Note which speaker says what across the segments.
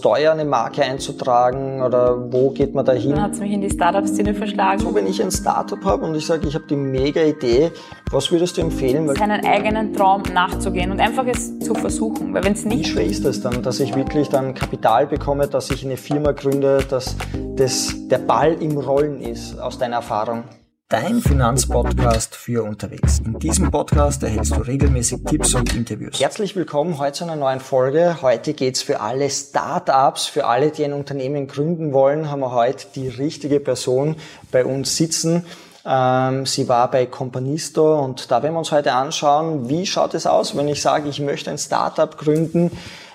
Speaker 1: das teuer, eine Marke einzutragen oder wo geht man da hin?
Speaker 2: Dann hat es mich in die Startup-Szene verschlagen.
Speaker 1: So, wenn ich ein Startup habe und ich sage, ich habe die mega Idee, was würdest du empfehlen?
Speaker 2: Seinen eigenen Traum nachzugehen und einfach es zu versuchen. Weil wenn's nicht
Speaker 1: Wie schwer ist das dann, dass ich wirklich dann Kapital bekomme, dass ich eine Firma gründe, dass das, der Ball im Rollen ist, aus deiner Erfahrung? Dein Finanzpodcast für unterwegs. In diesem Podcast erhältst du regelmäßig Tipps und Interviews. Herzlich willkommen heute zu einer neuen Folge. Heute geht's für alle Startups, für alle, die ein Unternehmen gründen wollen, haben wir heute die richtige Person bei uns sitzen. Ähm, sie war bei Companisto und da werden wir uns heute anschauen, wie schaut es aus, wenn ich sage, ich möchte ein Startup gründen.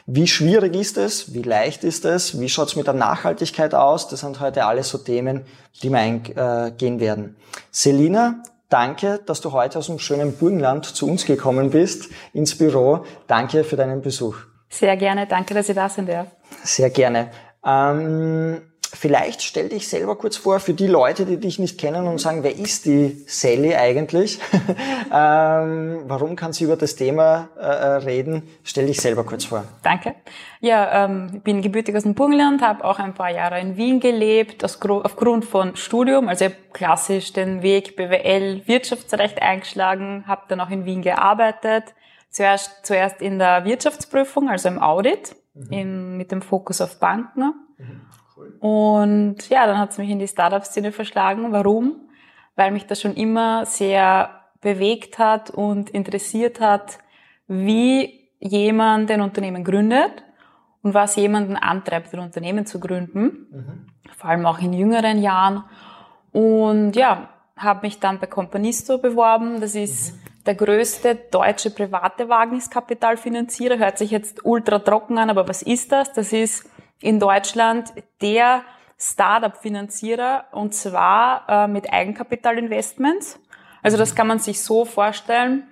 Speaker 1: Wie schwierig ist es? Wie leicht ist es? Wie schaut es mit der Nachhaltigkeit aus? Das sind heute alles so Themen, die wir eingehen werden. Selina, danke, dass du heute aus dem schönen Burgenland zu uns gekommen bist, ins Büro. Danke für deinen Besuch.
Speaker 2: Sehr gerne, danke, dass ihr da sind darf.
Speaker 1: Sehr gerne. Ähm, Vielleicht stell dich selber kurz vor für die Leute, die dich nicht kennen und sagen, wer ist die Sally eigentlich? ähm, warum kann sie über das Thema äh, reden? Stell dich selber kurz vor.
Speaker 2: Danke. Ja, ähm, ich bin gebürtig aus dem Burgenland, habe auch ein paar Jahre in Wien gelebt, aus, aufgrund von Studium. Also klassisch den Weg BWL Wirtschaftsrecht eingeschlagen, habe dann auch in Wien gearbeitet. Zuerst, zuerst in der Wirtschaftsprüfung, also im Audit, mhm. in, mit dem Fokus auf Banken. Mhm und ja, dann hat es mich in die Startup-Szene verschlagen. Warum? Weil mich das schon immer sehr bewegt hat und interessiert hat, wie jemand ein Unternehmen gründet und was jemanden antreibt, ein Unternehmen zu gründen. Mhm. Vor allem auch in jüngeren Jahren. Und ja, habe mich dann bei Companisto beworben. Das ist mhm. der größte deutsche private Wagniskapitalfinanzierer. Hört sich jetzt ultra trocken an, aber was ist das? Das ist in Deutschland der Startup-Finanzierer und zwar äh, mit Eigenkapitalinvestments. Also das kann man sich so vorstellen,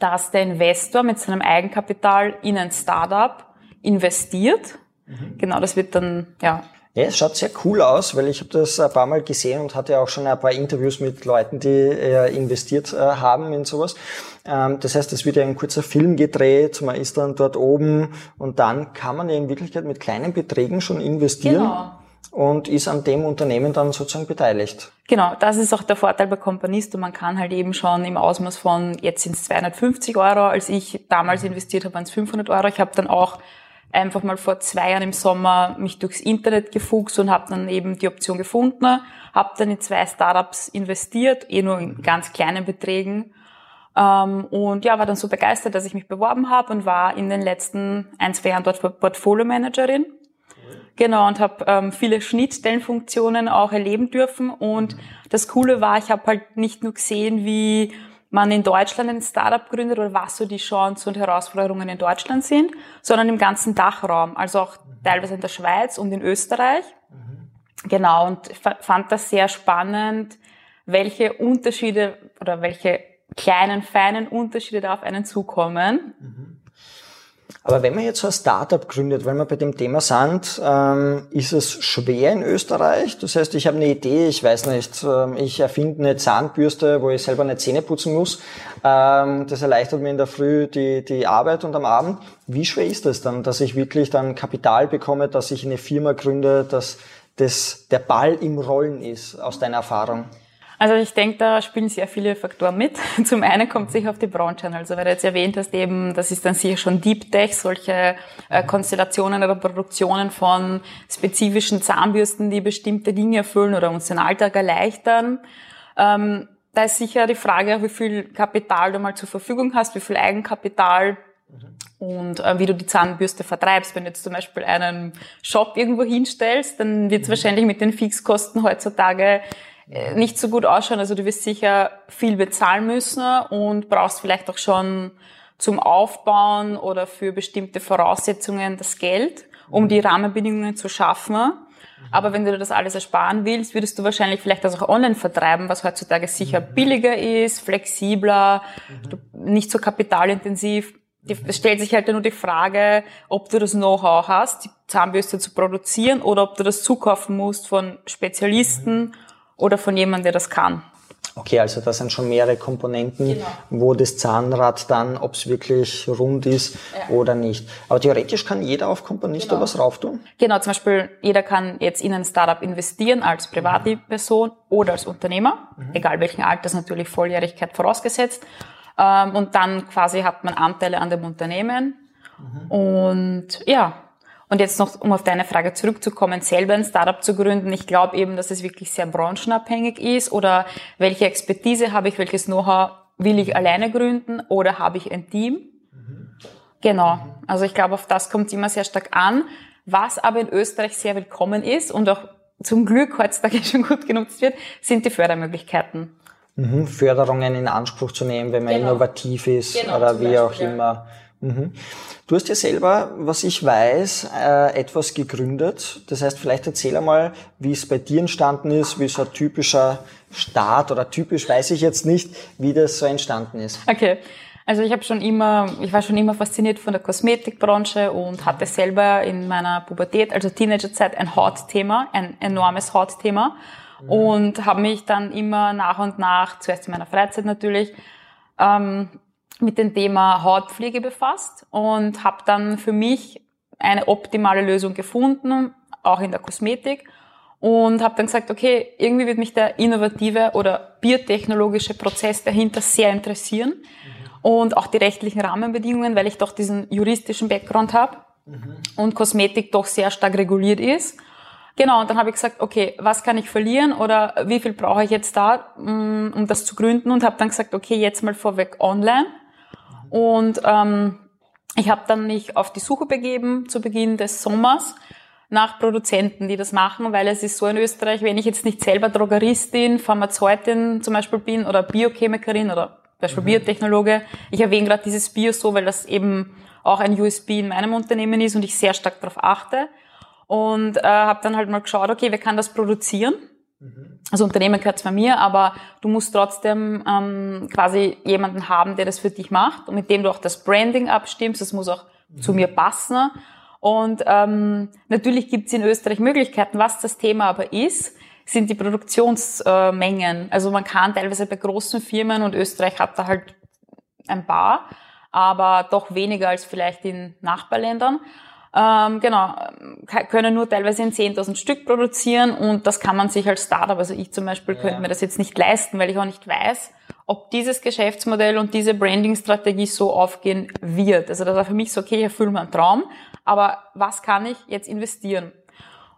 Speaker 2: dass der Investor mit seinem Eigenkapital in ein Startup investiert. Mhm. Genau, das wird dann ja
Speaker 1: ja, es schaut sehr cool aus, weil ich habe das ein paar Mal gesehen und hatte auch schon ein paar Interviews mit Leuten, die äh, investiert äh, haben in sowas. Ähm, das heißt, es wird ja ein kurzer Film gedreht, man ist dann dort oben und dann kann man ja in Wirklichkeit mit kleinen Beträgen schon investieren. Genau. Und ist an dem Unternehmen dann sozusagen beteiligt.
Speaker 2: Genau, das ist auch der Vorteil bei Companisto. Man kann halt eben schon im Ausmaß von, jetzt sind es 250 Euro, als ich damals investiert habe, waren es 500 Euro. Ich habe dann auch einfach mal vor zwei Jahren im Sommer mich durchs Internet gefuchst und habe dann eben die Option gefunden, habe dann in zwei Startups investiert, eh nur in ganz kleinen Beträgen. Ähm, und ja, war dann so begeistert, dass ich mich beworben habe und war in den letzten ein, zwei Jahren dort Portfolio-Managerin. Genau, und habe ähm, viele Schnittstellenfunktionen auch erleben dürfen. Und das Coole war, ich habe halt nicht nur gesehen, wie man in Deutschland ein Startup gründet oder was so die Chancen und Herausforderungen in Deutschland sind, sondern im ganzen Dachraum, also auch teilweise in der Schweiz und in Österreich. Mhm. Genau, und fand das sehr spannend, welche Unterschiede oder welche kleinen, feinen Unterschiede da auf einen zukommen.
Speaker 1: Mhm. Aber wenn man jetzt so ein Startup gründet, weil wir bei dem Thema sind, ähm, ist es schwer in Österreich? Das heißt, ich habe eine Idee, ich weiß nicht, ähm, ich erfinde eine Zahnbürste, wo ich selber eine Zähne putzen muss. Ähm, das erleichtert mir in der Früh die, die Arbeit und am Abend. Wie schwer ist das dann, dass ich wirklich dann Kapital bekomme, dass ich eine Firma gründe, dass das, der Ball im Rollen ist, aus deiner Erfahrung?
Speaker 2: Also ich denke, da spielen sehr viele Faktoren mit. Zum einen kommt sicher auf die Branche an. Also weil du jetzt erwähnt hast, eben, das ist dann sicher schon Deep Tech, solche äh, Konstellationen oder Produktionen von spezifischen Zahnbürsten, die bestimmte Dinge erfüllen oder uns den Alltag erleichtern. Ähm, da ist sicher die Frage, wie viel Kapital du mal zur Verfügung hast, wie viel Eigenkapital und äh, wie du die Zahnbürste vertreibst. Wenn du jetzt zum Beispiel einen Shop irgendwo hinstellst, dann wird es mhm. wahrscheinlich mit den Fixkosten heutzutage nicht so gut ausschauen. Also du wirst sicher viel bezahlen müssen und brauchst vielleicht auch schon zum Aufbauen oder für bestimmte Voraussetzungen das Geld, um die Rahmenbedingungen zu schaffen. Aber wenn du das alles ersparen willst, würdest du wahrscheinlich vielleicht das auch online vertreiben, was heutzutage sicher mhm. billiger ist, flexibler, mhm. nicht so kapitalintensiv. Es stellt sich halt nur die Frage, ob du das Know-how hast, die Zahnbürste zu produzieren oder ob du das zukaufen musst von Spezialisten oder von jemandem, der das kann.
Speaker 1: Okay, also das sind schon mehrere Komponenten, genau. wo das Zahnrad dann, ob es wirklich rund ist ja. oder nicht. Aber theoretisch kann jeder auf Companisto genau. was rauf tun?
Speaker 2: Genau, zum Beispiel jeder kann jetzt in ein Startup investieren als private mhm. Person oder als Unternehmer, mhm. egal welchen Alters, natürlich Volljährigkeit vorausgesetzt. Ähm, und dann quasi hat man Anteile an dem Unternehmen. Mhm. Und ja, und jetzt noch, um auf deine Frage zurückzukommen, selber ein Startup zu gründen. Ich glaube eben, dass es wirklich sehr branchenabhängig ist oder welche Expertise habe ich, welches Know-how will ich alleine gründen oder habe ich ein Team? Mhm. Genau. Also ich glaube, auf das kommt es immer sehr stark an. Was aber in Österreich sehr willkommen ist und auch zum Glück heutzutage schon gut genutzt wird, sind die Fördermöglichkeiten.
Speaker 1: Mhm, Förderungen in Anspruch zu nehmen, wenn man genau. innovativ ist genau, oder wie Beispiel, auch immer. Mhm. Du hast ja selber, was ich weiß, äh, etwas gegründet. Das heißt, vielleicht erzähl einmal, wie es bei dir entstanden ist, wie so ein typischer Start oder typisch weiß ich jetzt nicht, wie das so entstanden ist.
Speaker 2: Okay. Also ich habe schon immer, ich war schon immer fasziniert von der Kosmetikbranche und hatte selber in meiner Pubertät, also Teenagerzeit, ein Hautthema, ein enormes Hautthema mhm. und habe mich dann immer nach und nach, zuerst in meiner Freizeit natürlich, ähm, mit dem Thema Hautpflege befasst und habe dann für mich eine optimale Lösung gefunden, auch in der Kosmetik. Und habe dann gesagt, okay, irgendwie wird mich der innovative oder biotechnologische Prozess dahinter sehr interessieren. Mhm. Und auch die rechtlichen Rahmenbedingungen, weil ich doch diesen juristischen Background habe mhm. und Kosmetik doch sehr stark reguliert ist. Genau, und dann habe ich gesagt, okay, was kann ich verlieren oder wie viel brauche ich jetzt da, mm, um das zu gründen? Und habe dann gesagt, okay, jetzt mal vorweg online und ähm, ich habe dann mich auf die Suche begeben zu Beginn des Sommers nach Produzenten, die das machen, weil es ist so in Österreich, wenn ich jetzt nicht selber Drogeristin, Pharmazeutin zum Beispiel bin oder Biochemikerin oder Beispiel mhm. Biotechnologe, ich erwähne gerade dieses Bio so, weil das eben auch ein USB in meinem Unternehmen ist und ich sehr stark darauf achte. Und äh, habe dann halt mal geschaut, okay, wer kann das produzieren? Mhm. Also Unternehmen gehört zwar mir, aber du musst trotzdem ähm, quasi jemanden haben, der das für dich macht und mit dem du auch das Branding abstimmst. Das muss auch mhm. zu mir passen. Und ähm, natürlich gibt es in Österreich Möglichkeiten. Was das Thema aber ist, sind die Produktionsmengen. Also man kann teilweise bei großen Firmen und Österreich hat da halt ein paar, aber doch weniger als vielleicht in Nachbarländern. Ähm, genau, können nur teilweise in 10.000 Stück produzieren und das kann man sich als Startup, also ich zum Beispiel, ja. könnte mir das jetzt nicht leisten, weil ich auch nicht weiß, ob dieses Geschäftsmodell und diese Branding-Strategie so aufgehen wird. Also das war für mich so, okay, ich erfülle meinen Traum, aber was kann ich jetzt investieren?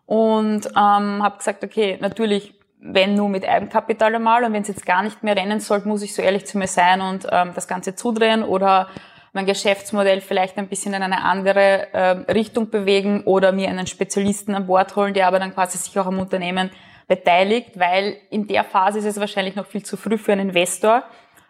Speaker 2: Und ähm, habe gesagt, okay, natürlich, wenn nur mit Eigenkapital einmal und wenn es jetzt gar nicht mehr rennen soll, muss ich so ehrlich zu mir sein und ähm, das Ganze zudrehen oder mein Geschäftsmodell vielleicht ein bisschen in eine andere äh, Richtung bewegen oder mir einen Spezialisten an Bord holen, der aber dann quasi sich auch am Unternehmen beteiligt, weil in der Phase ist es wahrscheinlich noch viel zu früh für einen Investor,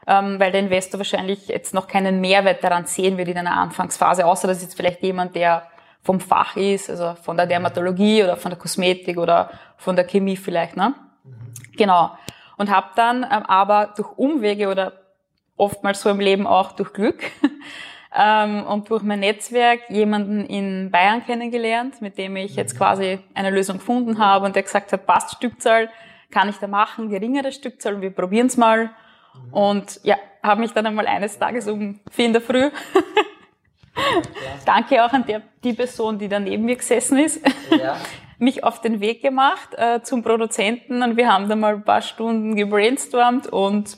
Speaker 2: ähm, weil der Investor wahrscheinlich jetzt noch keinen Mehrwert daran sehen wird in einer Anfangsphase, außer dass jetzt vielleicht jemand, der vom Fach ist, also von der Dermatologie oder von der Kosmetik oder von der Chemie vielleicht, ne? Mhm. Genau. Und habe dann ähm, aber durch Umwege oder oftmals so im Leben auch durch Glück ähm, und durch mein Netzwerk jemanden in Bayern kennengelernt, mit dem ich jetzt quasi eine Lösung gefunden habe und der gesagt hat, passt Stückzahl, kann ich da machen, geringere Stückzahl, wir probieren es mal. Und ja, habe mich dann einmal eines Tages um vier in der Früh Danke auch an der, die Person, die da neben mir gesessen ist. Ja. mich auf den Weg gemacht äh, zum Produzenten und wir haben da mal ein paar Stunden gebrainstormt und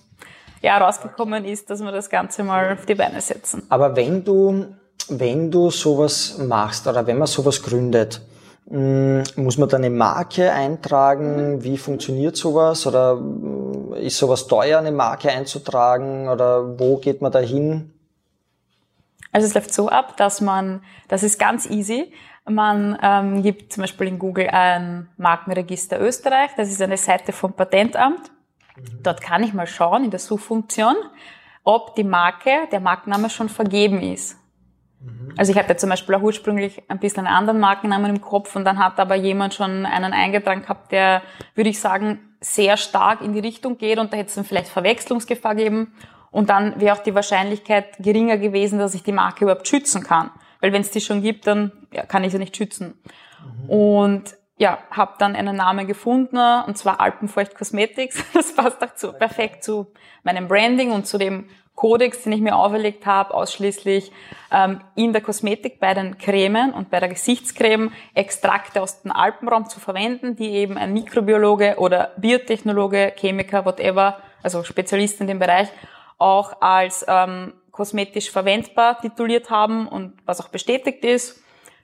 Speaker 2: ja, rausgekommen ist, dass wir das Ganze mal auf die Beine setzen.
Speaker 1: Aber wenn du, wenn du sowas machst oder wenn man sowas gründet, mm, muss man da eine Marke eintragen? Wie funktioniert sowas? Oder mm, ist sowas teuer, eine Marke einzutragen? Oder wo geht man da hin?
Speaker 2: Also es läuft so ab, dass man, das ist ganz easy. Man ähm, gibt zum Beispiel in Google ein Markenregister Österreich. Das ist eine Seite vom Patentamt. Dort kann ich mal schauen in der Suchfunktion, ob die Marke, der Markenname schon vergeben ist. Mhm. Also ich hatte zum Beispiel auch ursprünglich ein bisschen einen anderen Markennamen im Kopf und dann hat aber jemand schon einen eingetragen gehabt, der, würde ich sagen, sehr stark in die Richtung geht und da hätte es dann vielleicht Verwechslungsgefahr geben und dann wäre auch die Wahrscheinlichkeit geringer gewesen, dass ich die Marke überhaupt schützen kann. Weil wenn es die schon gibt, dann ja, kann ich sie nicht schützen. Mhm. Und ja, habe dann einen Namen gefunden, und zwar Alpenfeucht Cosmetics. Das passt auch zu, perfekt zu meinem Branding und zu dem Kodex, den ich mir auferlegt habe, ausschließlich ähm, in der Kosmetik bei den Cremen und bei der Gesichtscreme Extrakte aus dem Alpenraum zu verwenden, die eben ein Mikrobiologe oder Biotechnologe, Chemiker, whatever, also Spezialist in dem Bereich, auch als ähm, kosmetisch verwendbar tituliert haben und was auch bestätigt ist.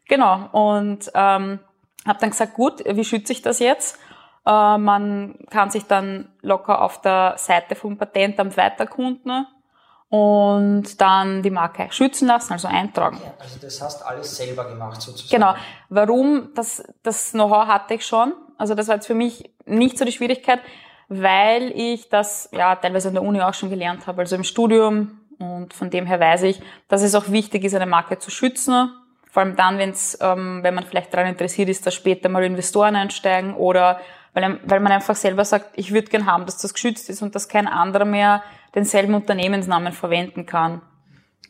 Speaker 2: Genau, und ähm, habe dann gesagt, gut, wie schütze ich das jetzt? Äh, man kann sich dann locker auf der Seite vom Patentamt weiterkunden und dann die Marke schützen lassen, also eintragen.
Speaker 1: Ja, also das hast alles selber gemacht sozusagen.
Speaker 2: Genau. Warum? Das, das Know-how hatte ich schon. Also das war jetzt für mich nicht so die Schwierigkeit, weil ich das ja teilweise in der Uni auch schon gelernt habe, also im Studium. Und von dem her weiß ich, dass es auch wichtig ist, eine Marke zu schützen vor allem dann, wenn's, ähm, wenn man vielleicht daran interessiert ist, dass später mal Investoren einsteigen oder weil, weil man einfach selber sagt, ich würde gern haben, dass das geschützt ist und dass kein anderer mehr denselben Unternehmensnamen verwenden kann.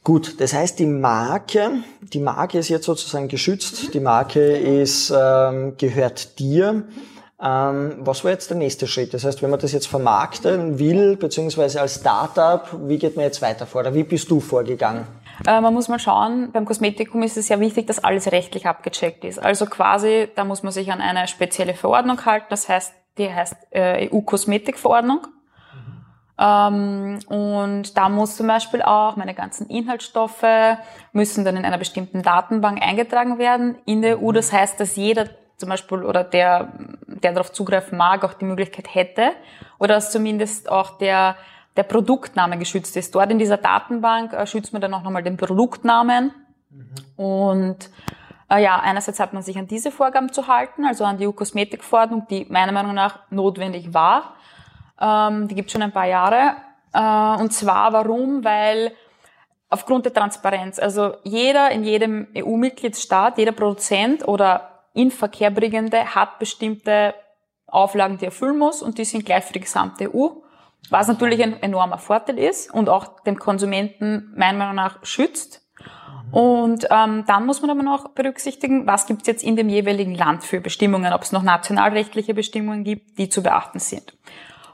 Speaker 1: Gut, das heißt, die Marke, die Marke ist jetzt sozusagen geschützt, die Marke ist, ähm, gehört dir. Ähm, was war jetzt der nächste Schritt? Das heißt, wenn man das jetzt vermarkten will, beziehungsweise als Startup, wie geht man jetzt weiter vor? Oder wie bist du vorgegangen?
Speaker 2: Äh, man muss mal schauen, beim Kosmetikum ist es ja wichtig, dass alles rechtlich abgecheckt ist. Also quasi, da muss man sich an eine spezielle Verordnung halten. Das heißt, die heißt äh, EU-Kosmetikverordnung. Ähm, und da muss zum Beispiel auch meine ganzen Inhaltsstoffe müssen dann in einer bestimmten Datenbank eingetragen werden in der EU. Das heißt, dass jeder zum Beispiel oder der, der darauf zugreifen mag, auch die Möglichkeit hätte oder dass zumindest auch der der Produktname geschützt ist. Dort in dieser Datenbank äh, schützt man dann auch nochmal den Produktnamen. Mhm. Und äh, ja, einerseits hat man sich an diese Vorgaben zu halten, also an die EU-Kosmetikverordnung, die meiner Meinung nach notwendig war. Ähm, die gibt schon ein paar Jahre. Äh, und zwar warum? Weil aufgrund der Transparenz, also jeder in jedem EU-Mitgliedsstaat, jeder Produzent oder Inverkehrbringende hat bestimmte Auflagen, die er erfüllen muss und die sind gleich für die gesamte EU was natürlich ein enormer Vorteil ist und auch dem Konsumenten meiner Meinung nach schützt. Und ähm, dann muss man aber noch berücksichtigen, was gibt es jetzt in dem jeweiligen Land für Bestimmungen, ob es noch nationalrechtliche Bestimmungen gibt, die zu beachten sind.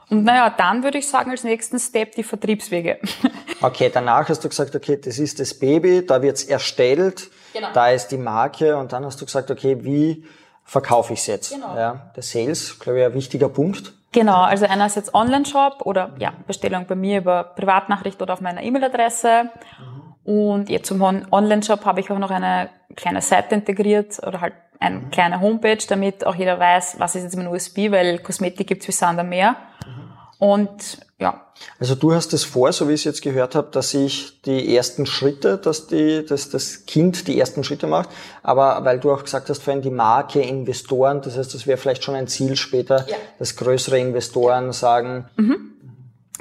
Speaker 2: Und naja, dann würde ich sagen, als nächsten Step die Vertriebswege.
Speaker 1: Okay, danach hast du gesagt, okay, das ist das Baby, da wird's erstellt, genau. da ist die Marke und dann hast du gesagt, okay, wie verkaufe ich es jetzt? Genau. Ja, der Sales, glaube ich, ein wichtiger Punkt.
Speaker 2: Genau, also einerseits Online-Shop oder ja, Bestellung bei mir über Privatnachricht oder auf meiner E-Mail-Adresse. Mhm. Und jetzt zum Online-Shop habe ich auch noch eine kleine Seite integriert oder halt eine mhm. kleine Homepage, damit auch jeder weiß, was ist jetzt mein USB, weil Kosmetik gibt's wie Sand am Meer. Und ja.
Speaker 1: Also du hast es vor, so wie ich es jetzt gehört habe, dass ich die ersten Schritte, dass die, dass das Kind die ersten Schritte macht, aber weil du auch gesagt hast, vorhin die Marke, Investoren, das heißt, das wäre vielleicht schon ein Ziel später, ja. dass größere Investoren sagen.
Speaker 2: Mhm.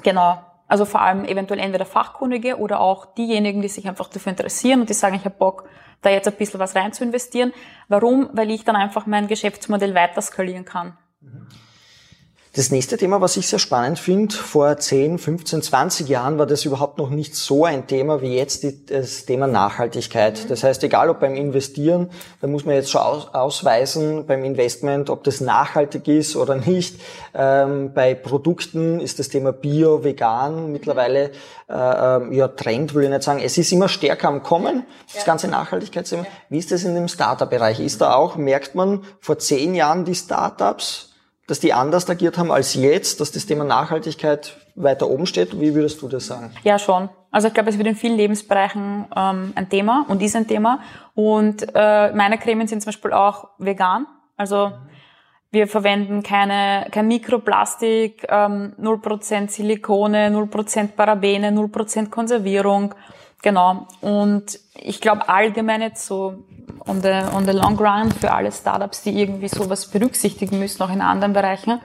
Speaker 2: Genau. Also vor allem eventuell entweder Fachkundige oder auch diejenigen, die sich einfach dafür interessieren und die sagen, ich habe Bock, da jetzt ein bisschen was rein zu investieren. Warum? Weil ich dann einfach mein Geschäftsmodell weiter skalieren kann. Mhm.
Speaker 1: Das nächste Thema, was ich sehr spannend finde, vor 10, 15, 20 Jahren war das überhaupt noch nicht so ein Thema wie jetzt das Thema Nachhaltigkeit. Das heißt, egal ob beim Investieren, da muss man jetzt schon ausweisen beim Investment, ob das nachhaltig ist oder nicht. Ähm, bei Produkten ist das Thema Bio, Vegan mittlerweile äh, ähm, ja Trend, will ich nicht sagen. Es ist immer stärker am Kommen, das ganze Nachhaltigkeitsthema. Wie ist das in dem Startup-Bereich? Ist da auch, merkt man vor zehn Jahren die Startups dass die anders agiert haben als jetzt, dass das Thema Nachhaltigkeit weiter oben steht? Wie würdest du das sagen?
Speaker 2: Ja, schon. Also ich glaube, es wird in vielen Lebensbereichen ähm, ein Thema und ist ein Thema. Und äh, meine Cremen sind zum Beispiel auch vegan. Also wir verwenden keine, kein Mikroplastik, ähm, 0% Silikone, 0% Parabene, 0% Konservierung. Genau. Und ich glaube allgemein jetzt so on the, on the long run für alle Startups, die irgendwie sowas berücksichtigen müssen, auch in anderen Bereichen,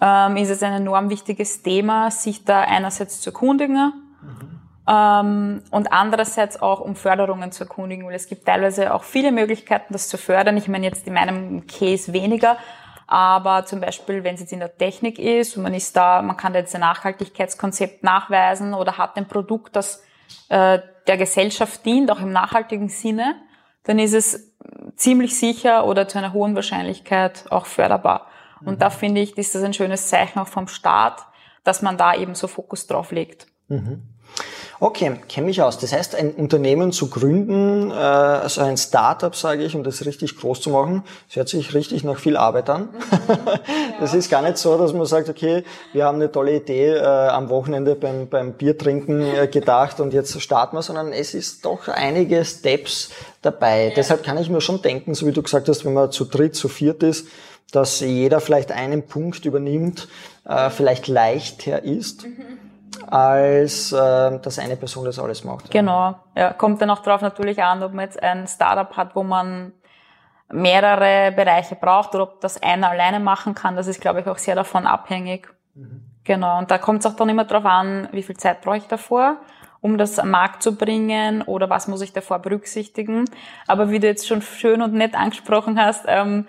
Speaker 2: ähm, ist es ein enorm wichtiges Thema, sich da einerseits zu erkundigen mhm. ähm, und andererseits auch um Förderungen zu erkundigen, weil es gibt teilweise auch viele Möglichkeiten, das zu fördern. Ich meine jetzt in meinem Case weniger, aber zum Beispiel, wenn es jetzt in der Technik ist und man ist da, man kann jetzt ein Nachhaltigkeitskonzept nachweisen oder hat ein Produkt, das äh, der Gesellschaft dient, auch im nachhaltigen Sinne, dann ist es ziemlich sicher oder zu einer hohen Wahrscheinlichkeit auch förderbar. Und mhm. da finde ich, ist das ein schönes Zeichen auch vom Staat, dass man da eben so Fokus drauf legt. Mhm.
Speaker 1: Okay, kenne mich aus. Das heißt, ein Unternehmen zu gründen, also ein Startup, sage ich, um das richtig groß zu machen, das hört sich richtig nach viel Arbeit an. Mhm. das ist gar nicht so, dass man sagt, okay, wir haben eine tolle Idee äh, am Wochenende beim, beim Biertrinken äh, gedacht und jetzt starten wir, sondern es ist doch einige Steps dabei. Ja. Deshalb kann ich mir schon denken, so wie du gesagt hast, wenn man zu dritt, zu viert ist, dass jeder vielleicht einen Punkt übernimmt, äh, vielleicht leichter ist. Mhm als äh, dass eine Person das alles macht.
Speaker 2: Genau, ja, kommt dann auch darauf natürlich an, ob man jetzt ein Startup hat, wo man mehrere Bereiche braucht oder ob das einer alleine machen kann. Das ist, glaube ich, auch sehr davon abhängig. Mhm. Genau, und da kommt es auch dann immer darauf an, wie viel Zeit brauche ich davor, um das am Markt zu bringen oder was muss ich davor berücksichtigen. Aber wie du jetzt schon schön und nett angesprochen hast, ähm,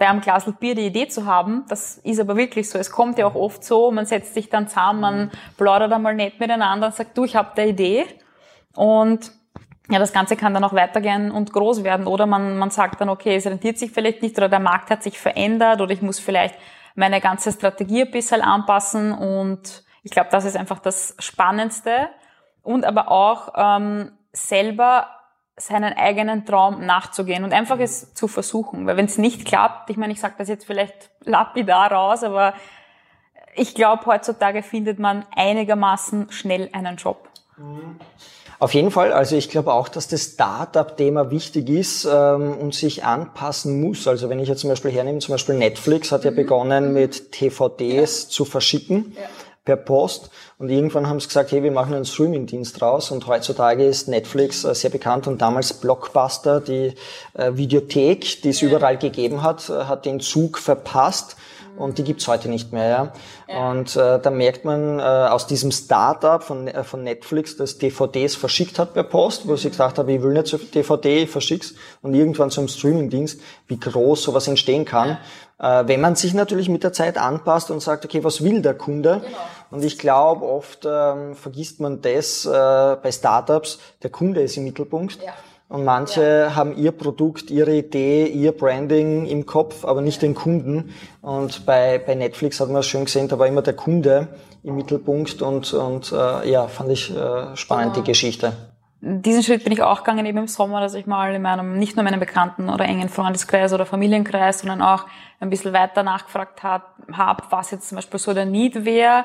Speaker 2: bei einem Glas Bier die Idee zu haben. Das ist aber wirklich so. Es kommt ja auch oft so, man setzt sich dann zusammen, man plaudert einmal nett miteinander und sagt, du, ich habe eine Idee. Und ja, das Ganze kann dann auch weitergehen und groß werden. Oder man, man sagt dann, okay, es rentiert sich vielleicht nicht oder der Markt hat sich verändert oder ich muss vielleicht meine ganze Strategie ein bisschen anpassen. Und ich glaube, das ist einfach das Spannendste. Und aber auch ähm, selber seinen eigenen Traum nachzugehen und einfach es zu versuchen. Weil wenn es nicht klappt, ich meine, ich sage das jetzt vielleicht lapidar raus, aber ich glaube, heutzutage findet man einigermaßen schnell einen Job.
Speaker 1: Auf jeden Fall. Also ich glaube auch, dass das Startup-Thema wichtig ist ähm, und sich anpassen muss. Also wenn ich jetzt zum Beispiel hernehme, zum Beispiel Netflix hat ja mhm. begonnen mit TVDs ja. zu verschicken. Ja per Post. Und irgendwann haben sie gesagt, hey, wir machen einen Streaming-Dienst raus. Und heutzutage ist Netflix äh, sehr bekannt und damals Blockbuster, die äh, Videothek, die es überall gegeben hat, äh, hat den Zug verpasst und die gibt's heute nicht mehr. Ja? ja. Und äh, da merkt man äh, aus diesem Startup von, äh, von Netflix, das DVDs verschickt hat per Post, wo mhm. sie gesagt habe, ich will nicht so DVD, ich verschick's und irgendwann zum Streamingdienst, wie groß sowas entstehen kann. Ja. Äh, wenn man sich natürlich mit der Zeit anpasst und sagt, okay, was will der Kunde? Genau. Und ich glaube, oft ähm, vergisst man das äh, bei Startups, der Kunde ist im Mittelpunkt. Ja. Und manche ja. haben ihr Produkt, ihre Idee, ihr Branding im Kopf, aber nicht den Kunden. Und bei, bei Netflix hat man es schön gesehen, da war immer der Kunde im Mittelpunkt und, und äh, ja, fand ich äh, spannend, genau. die Geschichte.
Speaker 2: Diesen Schritt bin ich auch gegangen eben im Sommer, dass ich mal in meinem, nicht nur meinem Bekannten oder engen Freundeskreis oder Familienkreis, sondern auch ein bisschen weiter nachgefragt habe, hab, was jetzt zum Beispiel so der Need wäre.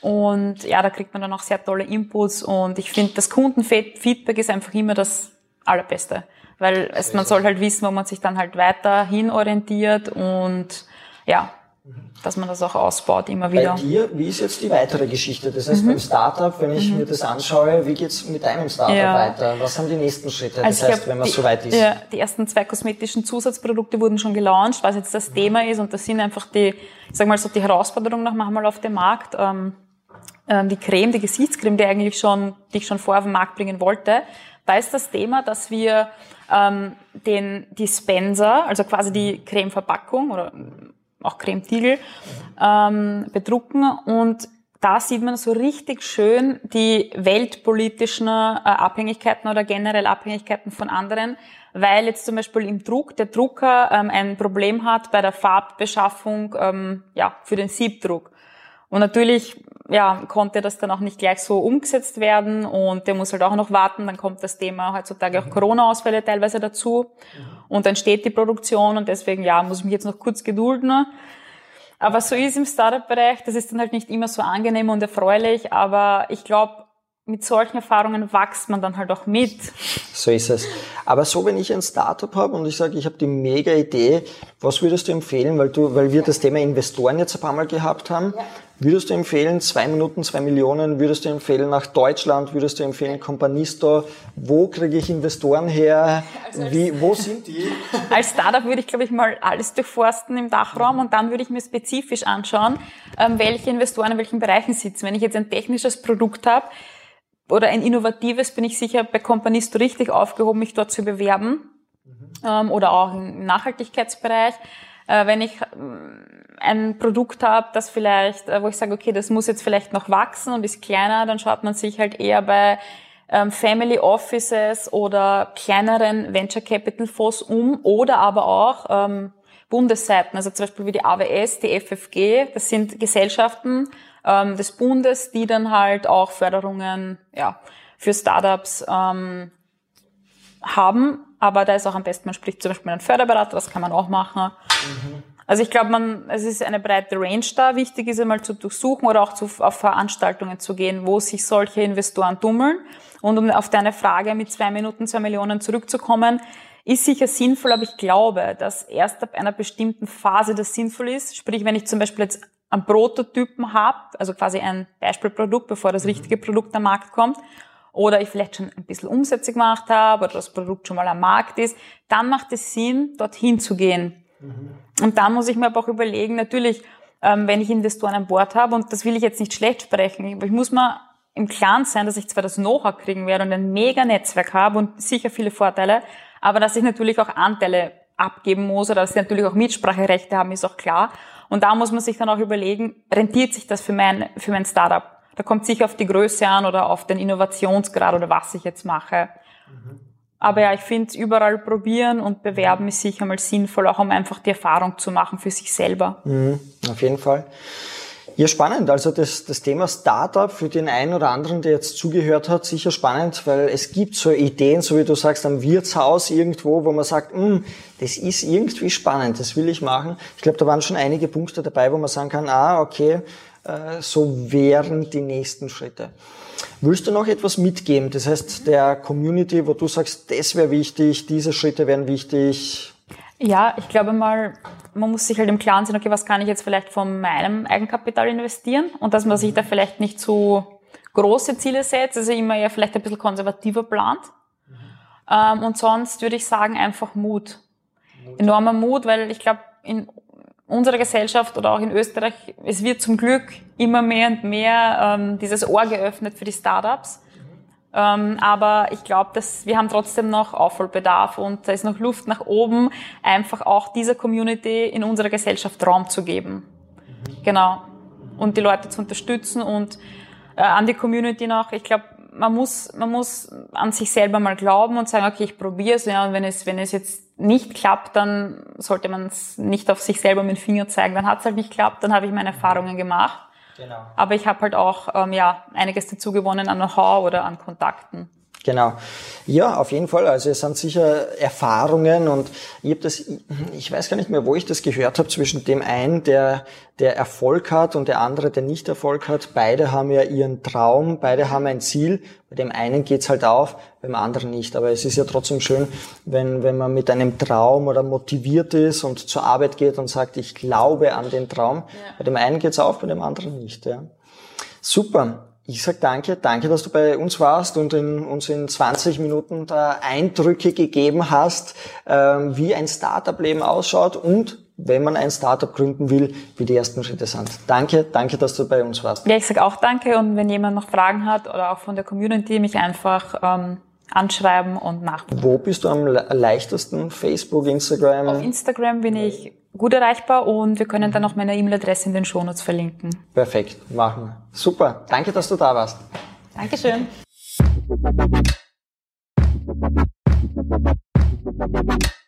Speaker 2: Und ja, da kriegt man dann auch sehr tolle Inputs und ich finde, das Kundenfeedback ist einfach immer das Allerbeste. Weil es, man soll halt wissen, wo man sich dann halt weiterhin orientiert und ja, dass man das auch ausbaut immer wieder.
Speaker 1: Bei dir, wie ist jetzt die weitere Geschichte? Das heißt, mhm. beim Startup, wenn ich mhm. mir das anschaue, wie geht's mit deinem Startup ja. weiter? Was sind die nächsten Schritte?
Speaker 2: Also das heißt, glaub, wenn man so weit ist. Ja, die ersten zwei kosmetischen Zusatzprodukte wurden schon gelauncht, was jetzt das mhm. Thema ist und das sind einfach die, ich sag mal so, die Herausforderungen noch manchmal auf dem Markt. Ähm, ähm, die Creme, die Gesichtscreme, die eigentlich schon, die ich schon vorher auf den Markt bringen wollte, da ist das Thema, dass wir ähm, den Dispenser, also quasi die Cremeverpackung oder auch Cremetiegel, ähm, bedrucken und da sieht man so richtig schön die weltpolitischen äh, Abhängigkeiten oder generell Abhängigkeiten von anderen, weil jetzt zum Beispiel im Druck der Drucker ähm, ein Problem hat bei der Farbbeschaffung ähm, ja, für den Siebdruck. Und natürlich ja, konnte das dann auch nicht gleich so umgesetzt werden und der muss halt auch noch warten. Dann kommt das Thema heutzutage auch Corona-Ausfälle teilweise dazu und dann steht die Produktion und deswegen, ja, muss ich mich jetzt noch kurz gedulden. Aber so ist im Startup-Bereich, das ist dann halt nicht immer so angenehm und erfreulich, aber ich glaube, mit solchen Erfahrungen wächst man dann halt auch mit.
Speaker 1: So ist es. Aber so, wenn ich ein Startup habe und ich sage, ich habe die mega Idee, was würdest du empfehlen, weil du, weil wir das Thema Investoren jetzt ein paar Mal gehabt haben, ja. Würdest du empfehlen, zwei Minuten, zwei Millionen, würdest du empfehlen nach Deutschland, würdest du empfehlen Companisto, wo kriege ich Investoren her, also wie, wo sind die?
Speaker 2: Als Startup würde ich, glaube ich, mal alles durchforsten im Dachraum und dann würde ich mir spezifisch anschauen, ähm, welche Investoren in welchen Bereichen sitzen. Wenn ich jetzt ein technisches Produkt habe oder ein innovatives, bin ich sicher bei Companisto richtig aufgehoben, mich dort zu bewerben mhm. ähm, oder auch im Nachhaltigkeitsbereich. Äh, wenn ich ein Produkt habe, das vielleicht, äh, wo ich sage, okay, das muss jetzt vielleicht noch wachsen und ist kleiner, dann schaut man sich halt eher bei ähm, Family Offices oder kleineren Venture Capital Fonds um oder aber auch ähm, Bundesseiten, also zum Beispiel wie die AWS, die FFG, das sind Gesellschaften ähm, des Bundes, die dann halt auch Förderungen ja, für Startups ähm, haben. Aber da ist auch am besten, man spricht zum Beispiel mit einem Förderberater, das kann man auch machen. Mhm. Also ich glaube, man, es ist eine breite Range da. Wichtig ist einmal zu durchsuchen oder auch zu, auf Veranstaltungen zu gehen, wo sich solche Investoren tummeln. Und um auf deine Frage mit zwei Minuten, zwei Millionen zurückzukommen, ist sicher sinnvoll, aber ich glaube, dass erst ab einer bestimmten Phase das sinnvoll ist. Sprich, wenn ich zum Beispiel jetzt einen Prototypen habe, also quasi ein Beispielprodukt, bevor das mhm. richtige Produkt am Markt kommt, oder ich vielleicht schon ein bisschen Umsätze gemacht habe oder das Produkt schon mal am Markt ist, dann macht es Sinn, dorthin zu gehen. Und dann muss ich mir aber auch überlegen, natürlich, ähm, wenn ich Investoren an Bord habe, und das will ich jetzt nicht schlecht sprechen, aber ich muss mal im Klaren sein, dass ich zwar das Know-how kriegen werde und ein mega Netzwerk habe und sicher viele Vorteile, aber dass ich natürlich auch Anteile abgeben muss oder dass ich natürlich auch Mitspracherechte haben, ist auch klar. Und da muss man sich dann auch überlegen, rentiert sich das für mein, für mein Startup? Da kommt sicher auf die Größe an oder auf den Innovationsgrad oder was ich jetzt mache. Mhm. Aber ja, ich finde, überall probieren und bewerben ist sicher mal sinnvoll, auch um einfach die Erfahrung zu machen für sich selber.
Speaker 1: Mhm, auf jeden Fall. Ja, spannend. Also das, das Thema Startup für den einen oder anderen, der jetzt zugehört hat, sicher spannend, weil es gibt so Ideen, so wie du sagst, am Wirtshaus irgendwo, wo man sagt, hm, das ist irgendwie spannend, das will ich machen. Ich glaube, da waren schon einige Punkte dabei, wo man sagen kann, ah, okay, so wären die nächsten Schritte. Willst du noch etwas mitgeben? Das heißt, der Community, wo du sagst, das wäre wichtig, diese Schritte wären wichtig?
Speaker 2: Ja, ich glaube mal, man muss sich halt im Klaren sein, okay, was kann ich jetzt vielleicht von meinem Eigenkapital investieren und dass man sich da vielleicht nicht zu große Ziele setzt, also immer ja vielleicht ein bisschen konservativer plant. Mhm. Ähm, und sonst würde ich sagen, einfach Mut. Mut. Enormer Mut, weil ich glaube, in unserer Gesellschaft oder auch in Österreich, es wird zum Glück immer mehr und mehr ähm, dieses Ohr geöffnet für die Startups. Ähm, aber ich glaube, dass wir haben trotzdem noch Aufholbedarf und da ist noch Luft nach oben, einfach auch dieser Community in unserer Gesellschaft Raum zu geben. Genau. Und die Leute zu unterstützen und äh, an die Community noch. Ich glaube, man muss, man muss an sich selber mal glauben und sagen, okay, ich probiere es. Ja, und wenn es, wenn es jetzt nicht klappt, dann sollte man es nicht auf sich selber mit dem Finger zeigen. Dann hat es halt nicht geklappt, dann habe ich meine Erfahrungen gemacht. Genau. Aber ich habe halt auch ähm, ja, einiges dazu gewonnen an Know-how oder an Kontakten.
Speaker 1: Genau. Ja, auf jeden Fall. Also es sind sicher Erfahrungen und ich habe das, ich weiß gar nicht mehr, wo ich das gehört habe, zwischen dem einen, der, der Erfolg hat und der andere, der nicht Erfolg hat. Beide haben ja ihren Traum, beide haben ein Ziel. Bei dem einen geht's halt auf, beim anderen nicht. Aber es ist ja trotzdem schön, wenn, wenn man mit einem Traum oder motiviert ist und zur Arbeit geht und sagt, ich glaube an den Traum. Ja. Bei dem einen geht's auf, bei dem anderen nicht. Ja. Super. Ich sag danke, danke, dass du bei uns warst und in, uns in 20 Minuten da Eindrücke gegeben hast, ähm, wie ein Startup-Leben ausschaut und wenn man ein Startup gründen will, wie die ersten Schritte sind. Danke, danke, dass du bei uns warst.
Speaker 2: Ja, ich sag auch danke und wenn jemand noch Fragen hat oder auch von der Community, mich einfach ähm, anschreiben und nachdenken.
Speaker 1: Wo bist du am leichtesten? Facebook, Instagram?
Speaker 2: Auf Instagram bin ich gut erreichbar und wir können dann noch meine E-Mail-Adresse in den Shownotes verlinken.
Speaker 1: Perfekt, machen wir. Super, danke, dass du da warst.
Speaker 2: Dankeschön. Thank